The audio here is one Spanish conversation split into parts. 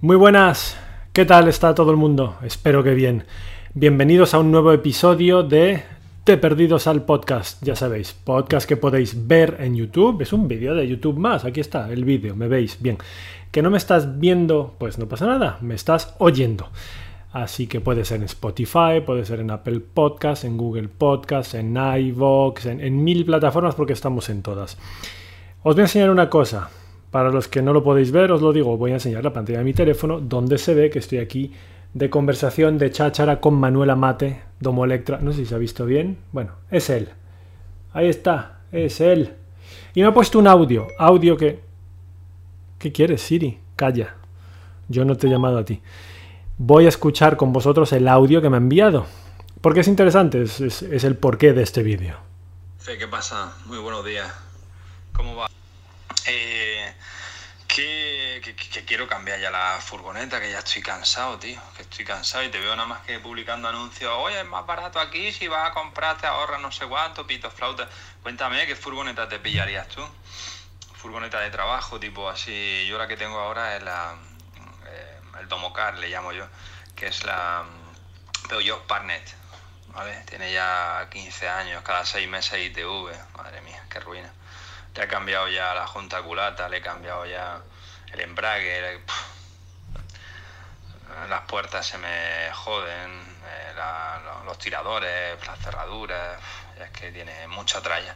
Muy buenas, ¿qué tal está todo el mundo? Espero que bien. Bienvenidos a un nuevo episodio de Te Perdidos al Podcast, ya sabéis, podcast que podéis ver en YouTube, es un vídeo de YouTube más, aquí está el vídeo, me veis bien. Que no me estás viendo, pues no pasa nada, me estás oyendo. Así que puede ser en Spotify, puede ser en Apple Podcasts, en Google Podcasts, en iVoox, en, en mil plataformas porque estamos en todas. Os voy a enseñar una cosa. Para los que no lo podéis ver, os lo digo, voy a enseñar la pantalla de mi teléfono donde se ve que estoy aquí de conversación de cháchara con Manuela Mate, Domo Electra. No sé si se ha visto bien. Bueno, es él. Ahí está, es él. Y me ha puesto un audio. Audio que... ¿Qué quieres, Siri? Calla. Yo no te he llamado a ti. Voy a escuchar con vosotros el audio que me ha enviado. Porque es interesante, es, el porqué de este vídeo. ¿qué pasa? Muy buenos días. ¿Cómo va? Eh, que, quiero cambiar ya la furgoneta, que ya estoy cansado, tío. Que estoy cansado y te veo nada más que publicando anuncios. Oye, es más barato aquí, si vas a comprar te ahorras no sé cuánto, pito, flauta. Cuéntame, ¿qué furgoneta te pillarías tú? Furgoneta de trabajo, tipo así. Yo la que tengo ahora es la... Eh, el Domocar, le llamo yo. Que es la Peugeot Partnet. ¿Vale? Tiene ya 15 años, cada 6 meses ITV. Madre mía, qué ruina. Le he cambiado ya la junta culata, le he cambiado ya el embrague, las puertas se me joden, eh, los tiradores, las cerraduras, es que tiene mucha tralla.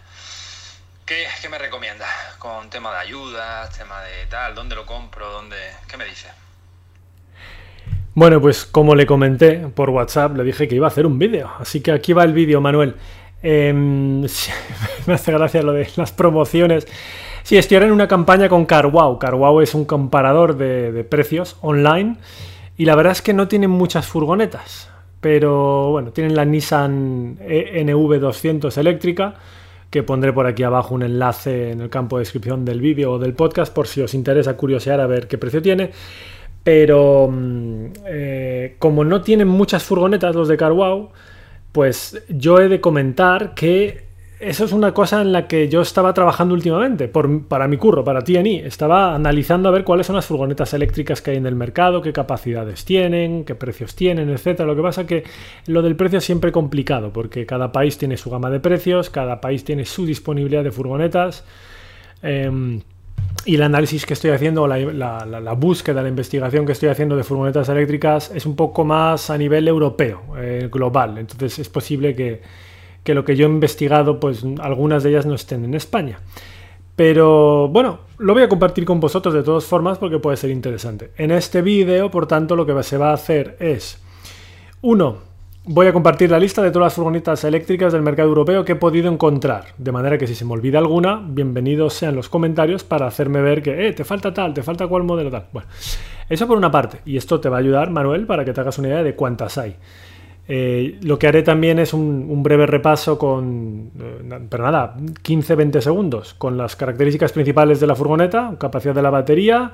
¿Qué, ¿Qué, me recomiendas? Con tema de ayudas, tema de tal, ¿dónde lo compro? ¿Dónde... ¿Qué me dices? Bueno, pues como le comenté por WhatsApp, le dije que iba a hacer un vídeo. Así que aquí va el vídeo, Manuel. Eh, me hace gracia lo de las promociones. Sí, estoy ahora en una campaña con CarWow. CarWow es un comparador de, precios online y la verdad es que no tienen muchas furgonetas. Pero bueno, tienen la Nissan E NV200 eléctrica, que pondré por aquí abajo un enlace en el campo de descripción del vídeo o del podcast por si os interesa curiosear a ver qué precio tiene. Pero eh, como no tienen muchas furgonetas los de CarWow, pues yo he de comentar que eso es una cosa en la que yo estaba trabajando últimamente, por, para mi curro, para TNI. Estaba analizando a ver cuáles son las furgonetas eléctricas que hay en el mercado, qué capacidades tienen, qué precios tienen, etc. Lo que pasa es que lo del precio es siempre complicado, porque cada país tiene su gama de precios, cada país tiene su disponibilidad de furgonetas. Eh, y el análisis que estoy haciendo, la, la, búsqueda, la investigación que estoy haciendo de furgonetas eléctricas es un poco más a nivel europeo, eh, global. Entonces es posible que, que, lo que yo he investigado, pues algunas de ellas no estén en España. Pero bueno, lo voy a compartir con vosotros de todas formas porque puede ser interesante. En este vídeo, por tanto, lo que se va a hacer es, uno, Voy a compartir la lista de todas las furgonetas eléctricas del mercado europeo que he podido encontrar, de manera que si se me olvida alguna, bienvenidos sean los comentarios para hacerme ver que, eh, te falta tal, te falta cual modelo tal. Bueno, eso por una parte, y esto te va a ayudar, Manuel, para que te hagas una idea de cuántas hay. Eh, lo que haré también es un, breve repaso con, eh, pero nada, 15-20 segundos, con las características principales de la furgoneta, capacidad de la batería,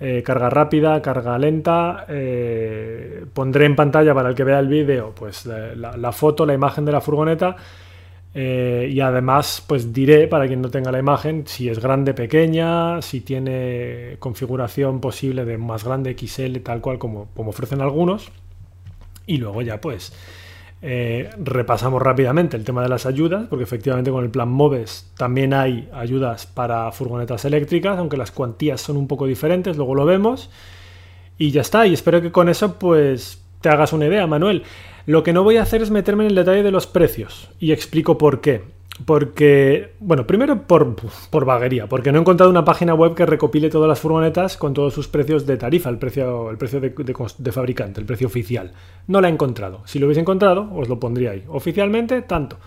eh, carga rápida, carga lenta. Eh, pondré en pantalla para el que vea el vídeo pues la, foto, la imagen de la furgoneta. Eh, y además, pues diré para quien no tenga la imagen si es grande, pequeña, si tiene configuración posible de más grande, XL, tal cual como, como ofrecen algunos. Y luego ya pues eh, repasamos rápidamente el tema de las ayudas, porque efectivamente con el plan MOVES también hay ayudas para furgonetas eléctricas, aunque las cuantías son un poco diferentes, luego lo vemos. Y ya está, y espero que con eso pues te hagas una idea, Manuel. Lo que no voy a hacer es meterme en el detalle de los precios, y explico por qué. Porque, bueno, primero por, por, vaguería, porque no he encontrado una página web que recopile todas las furgonetas con todos sus precios de tarifa, el precio, el precio de, de, fabricante, el precio oficial. No la he encontrado. Si lo hubiese encontrado, os lo pondría ahí. Oficialmente, tanto.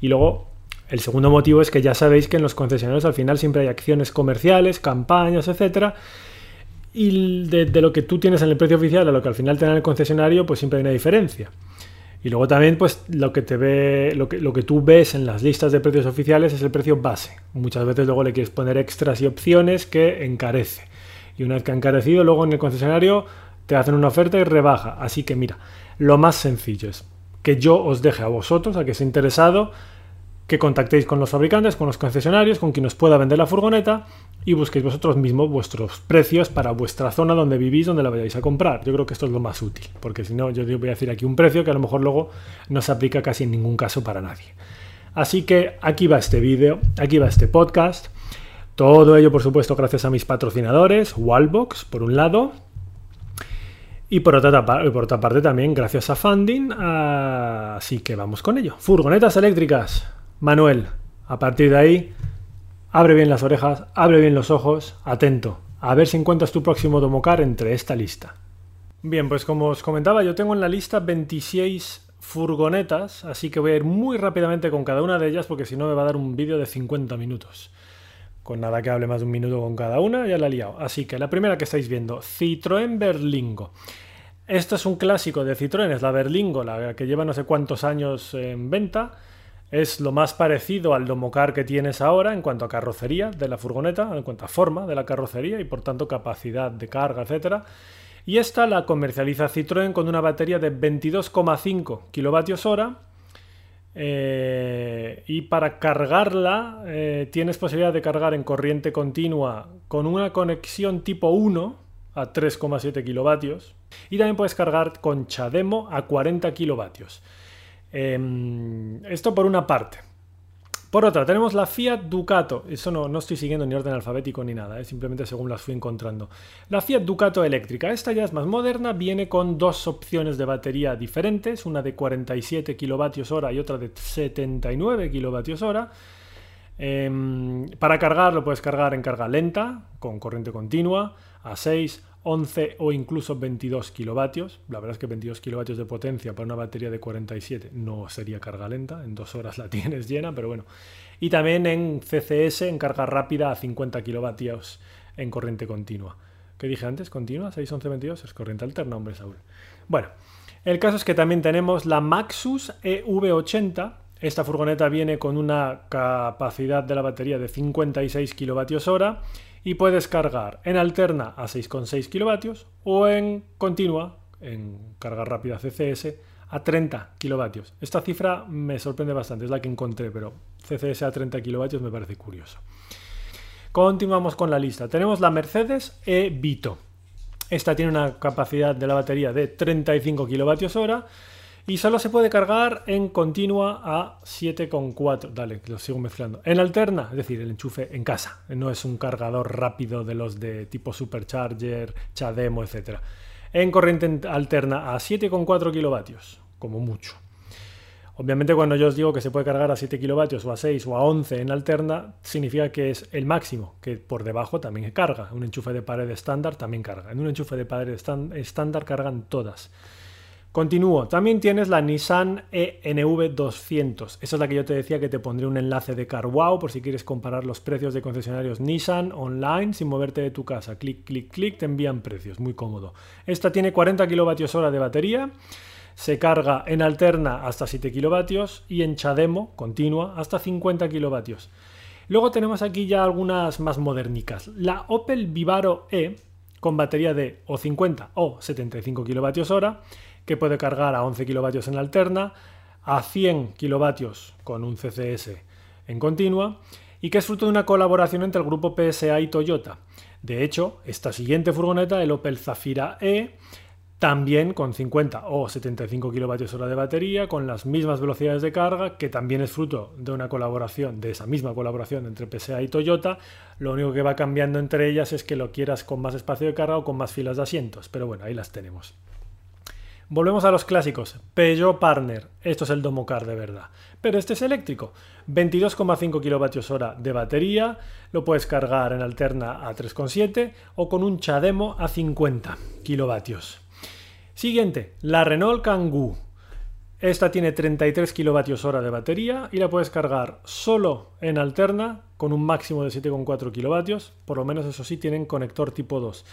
Y luego, el segundo motivo es que ya sabéis que en los concesionarios al final siempre hay acciones comerciales, campañas, etcétera. Y de, de lo que tú tienes en el precio oficial a lo que al final te dan el concesionario, pues siempre hay una diferencia. Y luego también, pues, lo que te ve, lo que, lo que tú ves en las listas de precios oficiales es el precio base. Muchas veces luego le quieres poner extras y opciones que encarece. Y una vez que ha encarecido, luego en el concesionario te hacen una oferta y rebaja. Así que mira, lo más sencillo es que yo os deje a vosotros, a que esté interesado, que contactéis con los fabricantes, con los concesionarios, con quien os pueda vender la furgoneta y busquéis vosotros mismos vuestros precios para vuestra zona donde vivís, donde la vayáis a comprar. Yo creo que esto es lo más útil, porque si no, yo voy a decir aquí un precio que a lo mejor luego no se aplica casi en ningún caso para nadie. Así que aquí va este vídeo, aquí va este podcast. Todo ello, por supuesto, gracias a mis patrocinadores, Wallbox, por un lado, y por otra, por otra parte también gracias a Funding. Así que vamos con ello. Furgonetas eléctricas. Manuel, a partir de ahí, abre bien las orejas, abre bien los ojos, atento. A ver si encuentras tu próximo Domocar entre esta lista. Bien, pues como os comentaba, yo tengo en la lista 26 furgonetas, así que voy a ir muy rápidamente con cada una de ellas porque si no me va a dar un vídeo de 50 minutos. Con nada que hable más de un minuto con cada una, ya la he liado. Así que la primera que estáis viendo, Citroën Berlingo. Esto es un clásico de Citroën, es la Berlingo, la que lleva no sé cuántos años en venta es lo más parecido al Domocar que tienes ahora en cuanto a carrocería de la furgoneta, en cuanto a forma de la carrocería y por tanto capacidad de carga, etc. Y esta la comercializa Citroën con una batería de 22,5 kWh. Eh, y para cargarla eh, tienes posibilidad de cargar en corriente continua con una conexión tipo 1 a 3,7 kilovatios y también puedes cargar con Chademo a 40 kilovatios. Em, esto por una parte. Por otra, tenemos la Fiat Ducato. Eso no, no estoy siguiendo ni orden alfabético ni nada, ¿eh? simplemente según las fui encontrando. La Fiat Ducato eléctrica. Esta ya es más moderna, viene con dos opciones de batería diferentes, una de 47 kWh y otra de 79 kWh. Em, para cargar lo puedes cargar en carga lenta, con corriente continua, a 6, 11 o incluso 22 kilovatios. La verdad es que 22 kilovatios de potencia para una batería de 47 no sería carga lenta, en dos horas la tienes llena, pero bueno. Y también en CCS, en carga rápida a 50 kilovatios en corriente continua. ¿Qué dije antes? ¿Continua? 6, 11, 22 es corriente alterna, hombre Saúl. Bueno, el caso es que también tenemos la Maxus EV80. Esta furgoneta viene con una capacidad de la batería de 56 kilovatios hora y puedes cargar en alterna a 6,6 kilovatios o en continua, en carga rápida CCS, a 30 kilovatios. Esta cifra me sorprende bastante, es la que encontré, pero CCS a 30 kilovatios me parece curioso. Continuamos con la lista. Tenemos la Mercedes E-Vito. Esta tiene una capacidad de la batería de 35 kilovatios hora y solo se puede cargar en continua a 7,4. Dale, lo sigo mezclando. En alterna, es decir, el enchufe en casa. No es un cargador rápido de los de tipo supercharger, chademo, etc. En corriente alterna a 7,4 kilovatios, como mucho. Obviamente cuando yo os digo que se puede cargar a 7 kilovatios o a 6 o a 11 en alterna, significa que es el máximo, que por debajo también carga. Un enchufe de pared estándar también carga. En un enchufe de pared estándar cargan todas. Continúo. También tienes la Nissan ENV200. Esa es la que yo te decía que te pondré un enlace de CarWow por si quieres comparar los precios de concesionarios Nissan online sin moverte de tu casa. Clic, clic, clic, te envían precios. Muy cómodo. Esta tiene 40 kWh de batería. Se carga en alterna hasta 7 kilovatios y en Chademo continua hasta 50 kilovatios. Luego tenemos aquí ya algunas más modernicas. La Opel Vivaro E con batería de o 50 o 75 kilovatios hora que puede cargar a 11 kilovatios en alterna, a 100 kilovatios con un CCS en continua y que es fruto de una colaboración entre el grupo PSA y Toyota. De hecho, esta siguiente furgoneta, el Opel Zafira E, también con 50 o 75 kilovatios hora de batería, con las mismas velocidades de carga, que también es fruto de una colaboración, de esa misma colaboración entre PSA y Toyota. Lo único que va cambiando entre ellas es que lo quieras con más espacio de carga o con más filas de asientos, pero bueno, ahí las tenemos. Volvemos a los clásicos. Peugeot Partner. Esto es el Domocar de verdad. Pero este es eléctrico. 22,5 kWh de batería. Lo puedes cargar en alterna a 3,7 o con un Chademo a 50 kW. Siguiente, la Renault Kangoo. Esta tiene 33 kWh de batería y la puedes cargar solo en alterna con un máximo de 7,4 kW. Por lo menos eso sí tienen conector tipo 2.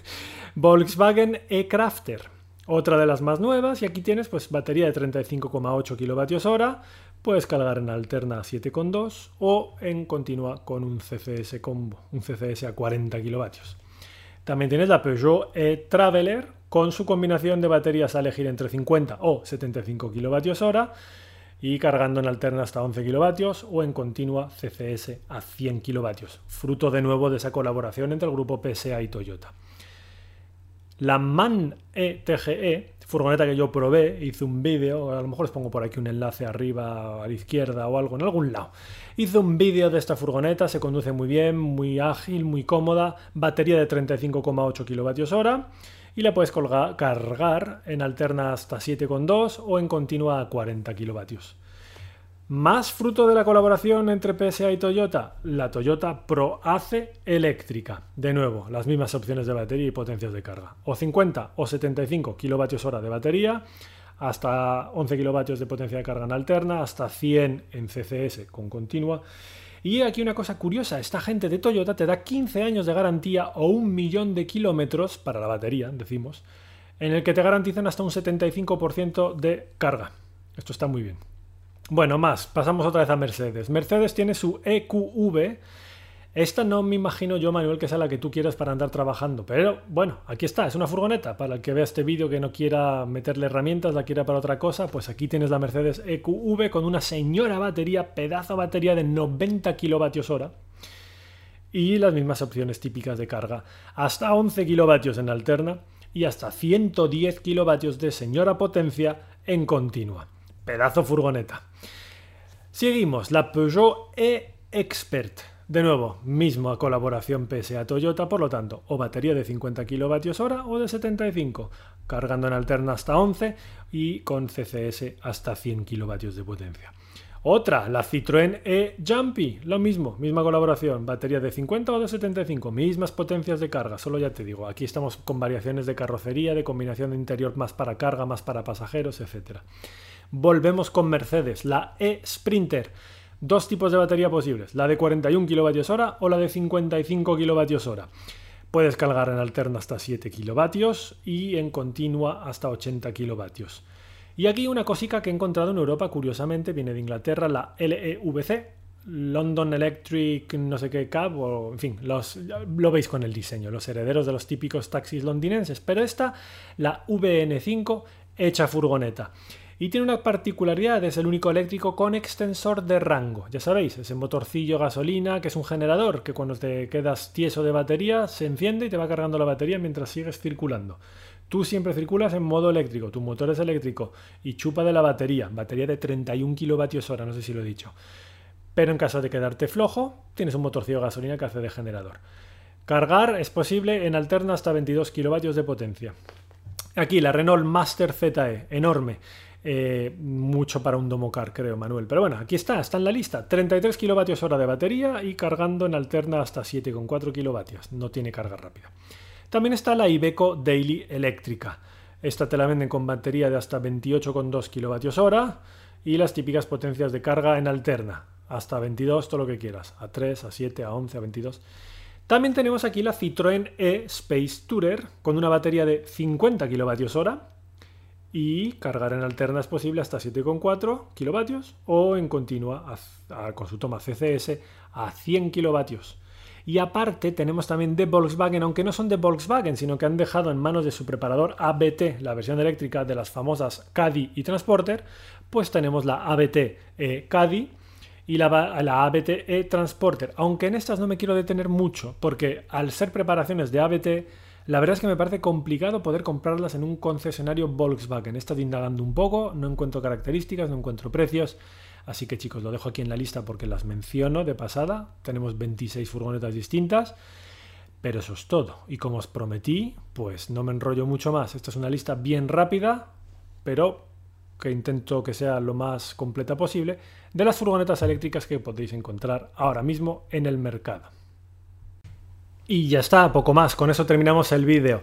Volkswagen e-Crafter. Otra de las más nuevas, y aquí tienes pues batería de 35,8 kWh, puedes cargar en alterna a 7,2 o en continua con un CCS combo, un CCS a 40 kW. También tienes la Peugeot e-Traveler con su combinación de baterías a elegir entre 50 o 75 kWh y cargando en alterna hasta 11 kilovatios o en continua CCS a 100 kilovatios, fruto de nuevo de esa colaboración entre el grupo PSA y Toyota. La MAN ETGE, furgoneta que yo probé, hice un vídeo, a lo mejor os pongo por aquí un enlace arriba a la izquierda o algo, en algún lado. Hice un vídeo de esta furgoneta, se conduce muy bien, muy ágil, muy cómoda, batería de 35,8 kilovatios hora y la puedes cargar en alterna hasta 7,2 o en continua a 40 kilovatios. Más fruto de la colaboración entre PSA y Toyota, la Toyota Pro Ace eléctrica. De nuevo, las mismas opciones de batería y potencias de carga. O 50 o 75 kilovatios hora de batería, hasta 11 kilovatios de potencia de carga en alterna, hasta 100 en CCS con continua. Y aquí una cosa curiosa, esta gente de Toyota te da 15 años de garantía o un millón de kilómetros para la batería, decimos, en el que te garantizan hasta un 75% de carga. Esto está muy bien. Bueno, más, pasamos otra vez a Mercedes. Mercedes tiene su EQV. Esta no me imagino yo, Manuel, que sea la que tú quieras para andar trabajando. Pero bueno, aquí está, es una furgoneta. Para el que vea este vídeo que no quiera meterle herramientas, la quiera para otra cosa, pues aquí tienes la Mercedes EQV con una señora batería, pedazo batería de 90 kilovatios hora. Y las mismas opciones típicas de carga. Hasta 11 kilovatios en alterna y hasta 110 kilovatios de señora potencia en continua. Pedazo furgoneta. Seguimos, la Peugeot E-Expert. De nuevo, misma colaboración PSA Toyota, por lo tanto, o batería de 50 kWh o de 75, cargando en alterna hasta 11 y con CCS hasta 100 kW de potencia. Otra, la Citroën E Jumpy, lo mismo, misma colaboración, batería de 50 o de 75, mismas potencias de carga, solo ya te digo, aquí estamos con variaciones de carrocería, de combinación de interior más para carga, más para pasajeros, etcétera. Volvemos con Mercedes, la E-Sprinter. Dos tipos de batería posibles, la de 41 kWh o la de 55 kWh. Puedes cargar en alterna hasta 7 kW y en continua hasta 80 kW. Y aquí una cosica que he encontrado en Europa, curiosamente, viene de Inglaterra, la LEVC, London Electric no sé qué cab, o en fin, los, lo veis con el diseño, los herederos de los típicos taxis londinenses, pero esta, la VN5, hecha furgoneta. Y tiene una particularidad, es el único eléctrico con extensor de rango. Ya sabéis, ese motorcillo gasolina que es un generador que cuando te quedas tieso de batería se enciende y te va cargando la batería mientras sigues circulando. Tú siempre circulas en modo eléctrico, tu motor es eléctrico y chupa de la batería, batería de 31 kilovatios hora, no sé si lo he dicho. Pero en caso de quedarte flojo, tienes un motorcillo gasolina que hace de generador. Cargar es posible en alterna hasta 22 kilovatios de potencia. Aquí la Renault Master ZE, enorme. Eh, mucho para un Domocar, creo, Manuel. Pero bueno, aquí está, está en la lista. 33 kilovatios hora de batería y cargando en alterna hasta 7,4 kilovatios. No tiene carga rápida. También está la Iveco Daily eléctrica. Esta te la venden con batería de hasta 28,2 kilovatios hora y las típicas potencias de carga en alterna. Hasta 22, todo lo que quieras. A 3, a 7, a 11, a 22. También tenemos aquí la Citroën E Space Tourer con una batería de 50 kilovatios hora y cargar en alterna es posible hasta 7,4 kilovatios o en continua con su toma CCS a 100 kilovatios. Y aparte tenemos también de Volkswagen, aunque no son de Volkswagen, sino que han dejado en manos de su preparador ABT, la versión eléctrica de las famosas Caddy y Transporter, pues tenemos la ABT eh, Caddy y la, la ABT e Transporter. Aunque en estas no me quiero detener mucho, porque al ser preparaciones de ABT la verdad es que me parece complicado poder comprarlas en un concesionario Volkswagen. He estado indagando un poco, no encuentro características, no encuentro precios. Así que chicos, lo dejo aquí en la lista porque las menciono de pasada. Tenemos 26 furgonetas distintas. Pero eso es todo. Y como os prometí, pues no me enrollo mucho más. Esta es una lista bien rápida, pero que intento que sea lo más completa posible, de las furgonetas eléctricas que podéis encontrar ahora mismo en el mercado. Y ya está, poco más, con eso terminamos el vídeo.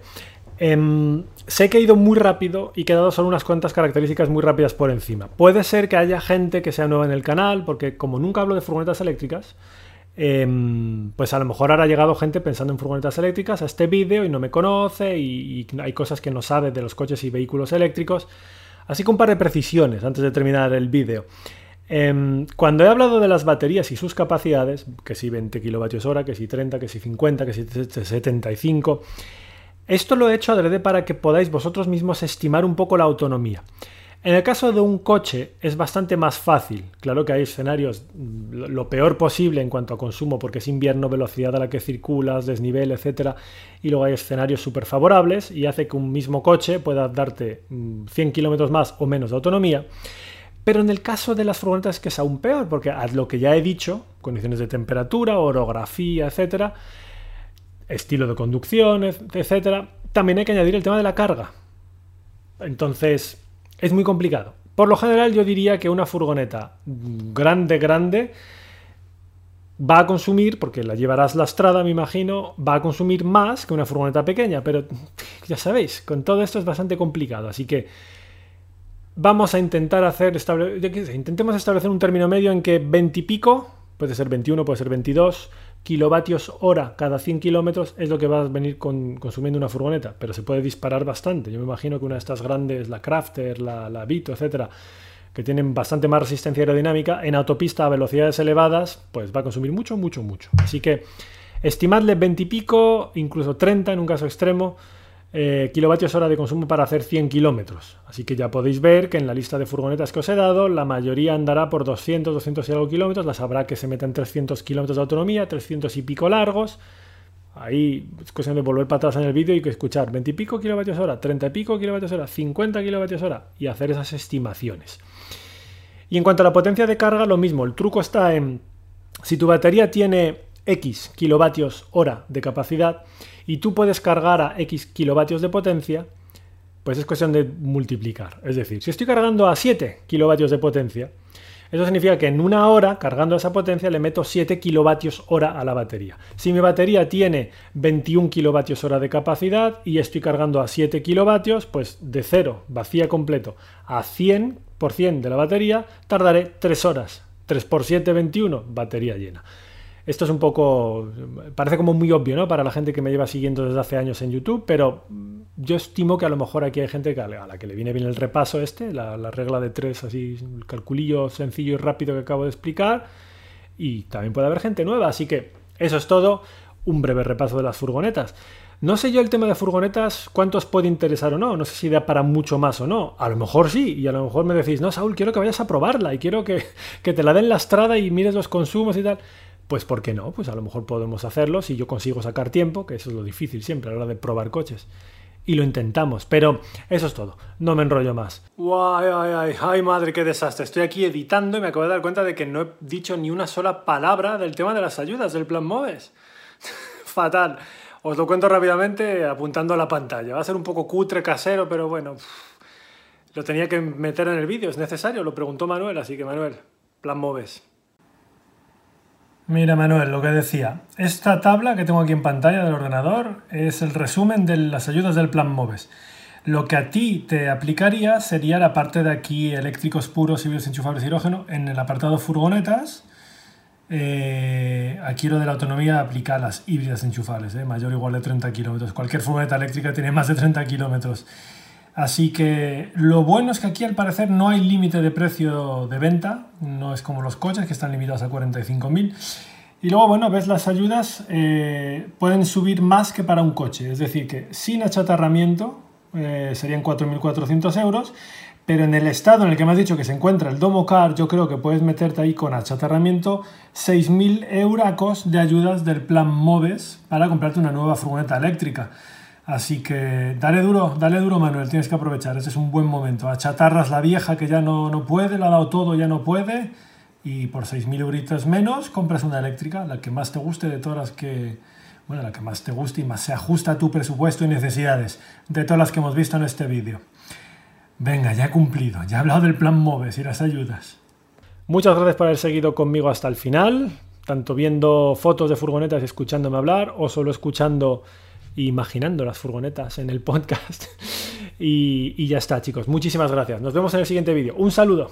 Em, sé que he ido muy rápido y he dado solo unas cuantas características muy rápidas por encima. Puede ser que haya gente que sea nueva en el canal, porque como nunca hablo de furgonetas eléctricas, em, pues a lo mejor ahora ha llegado gente pensando en furgonetas eléctricas a este vídeo y no me conoce y, y hay cosas que no sabe de los coches y vehículos eléctricos. Así que un par de precisiones antes de terminar el vídeo. Em, cuando he hablado de las baterías y sus capacidades, que si 20 kWh, que si 30, que si 50, que si 75, esto lo he hecho adrede para que podáis vosotros mismos estimar un poco la autonomía. En el caso de un coche es bastante más fácil. Claro que hay escenarios lo peor posible en cuanto a consumo, porque es invierno, velocidad a la que circulas, desnivel, etc. Y luego hay escenarios súper favorables y hace que un mismo coche pueda darte 100 mm, kilómetros más o menos de autonomía. Pero en el caso de las furgonetas que es aún peor, porque a lo que ya he dicho, condiciones de temperatura, orografía, etcétera, estilo de conducción, etcétera, también hay que añadir el tema de la carga. Entonces, es muy complicado. Por lo general yo diría que una furgoneta grande, grande, va a consumir, porque la llevarás lastrada, me imagino, va a consumir más que una furgoneta pequeña, pero ya sabéis, con todo esto es bastante complicado, así que vamos a intentar hacer, intentemos establecer un término medio en que 20 y pico, puede ser 21, puede ser 22, kilovatios hora cada 100 kilómetros es lo que va a venir consumiendo una furgoneta, pero se puede disparar bastante. Yo me imagino que una de estas grandes, la Crafter, la, la Vito, etcétera, que tienen bastante más resistencia aerodinámica, en autopista a velocidades elevadas, pues va a consumir mucho, mucho, mucho. Así que estimadle 20 y pico, incluso 30 en un caso extremo, eh, kilovatios hora de consumo para hacer 100 kilómetros. Así que ya podéis ver que en la lista de furgonetas que os he dado, la mayoría andará por 200, 200 y algo kilómetros. Las habrá que se metan 300 kilómetros de autonomía, 300 y pico largos. Ahí es cuestión de volver para atrás en el vídeo y escuchar 20 y pico kilovatios hora, 30 y pico kilovatios hora, 50 kilovatios hora y hacer esas estimaciones. Y en cuanto a la potencia de carga, lo mismo. El truco está en si tu batería tiene X kilovatios hora de capacidad y tú puedes cargar a X kilovatios de potencia, pues es cuestión de multiplicar. Es decir, si estoy cargando a 7 kilovatios de potencia, eso significa que en una hora, cargando esa potencia, le meto 7 kilovatios hora a la batería. Si mi batería tiene 21 kilovatios hora de capacidad y estoy cargando a 7 kilovatios, pues de cero, vacía completo, a 100% de la batería, tardaré 3 horas. 3 por 7, 21, batería llena. Esto es un poco, parece como muy obvio, ¿no? Para la gente que me lleva siguiendo desde hace años en YouTube, pero yo estimo que a lo mejor aquí hay gente a la que le viene bien el repaso este, la, regla de tres, así, el calculillo sencillo y rápido que acabo de explicar, y también puede haber gente nueva, así que eso es todo, un breve repaso de las furgonetas. No sé yo el tema de furgonetas, cuántos puede interesar o no, no sé si da para mucho más o no, a lo mejor sí, y a lo mejor me decís, no, Saúl, quiero que vayas a probarla y quiero que, que te la den lastrada y mires los consumos y tal. Pues ¿por qué no? Pues a lo mejor podemos hacerlo si yo consigo sacar tiempo, que eso es lo difícil siempre a la hora de probar coches. Y lo intentamos, pero eso es todo, no me enrollo más. Ay, ay, ay, ay, madre, qué desastre. Estoy aquí editando y me acabo de dar cuenta de que no he dicho ni una sola palabra del tema de las ayudas del plan MOVES. Fatal. Os lo cuento rápidamente apuntando a la pantalla. Va a ser un poco cutre, casero, pero bueno, lo tenía que meter en el vídeo, es necesario, lo preguntó Manuel, así que Manuel, plan MOVES. Mira Manuel, lo que decía, esta tabla que tengo aquí en pantalla del ordenador es el resumen de las ayudas del plan MOVES. Lo que a ti te aplicaría sería la parte de aquí eléctricos puros, híbridos enchufables hidrógeno, en el apartado furgonetas. Eh, aquí lo de la autonomía aplica las híbridas enchufables, eh, mayor o igual de 30 kilómetros. Cualquier furgoneta eléctrica tiene más de 30 kilómetros. Así que lo bueno es que aquí al parecer no hay límite de precio de venta, no es como los coches que están limitados a 45.000. Y luego, bueno, ves las ayudas eh, pueden subir más que para un coche, es decir, que sin achatarramiento eh, serían 4.400 euros, pero en el estado en el que me has dicho que se encuentra el Domo Car, yo creo que puedes meterte ahí con achatarramiento 6.000 euros de ayudas del plan MOVES para comprarte una nueva furgoneta eléctrica. Así que dale duro, dale duro Manuel, tienes que aprovechar, este es un buen momento. A chatarras la vieja que ya no, no puede, la ha dado todo, ya no puede, y por 6.000 euritos menos compras una eléctrica, la que más te guste de todas las que, bueno, la que más te guste y más se ajusta a tu presupuesto y necesidades, de todas las que hemos visto en este vídeo. Venga, ya he cumplido, ya he hablado del plan MOVES y las ayudas. Muchas gracias por haber seguido conmigo hasta el final, tanto viendo fotos de furgonetas y escuchándome hablar, o solo escuchando imaginando las furgonetas en el podcast. y, ya está, chicos. Muchísimas gracias. Nos vemos en el siguiente vídeo. Un saludo.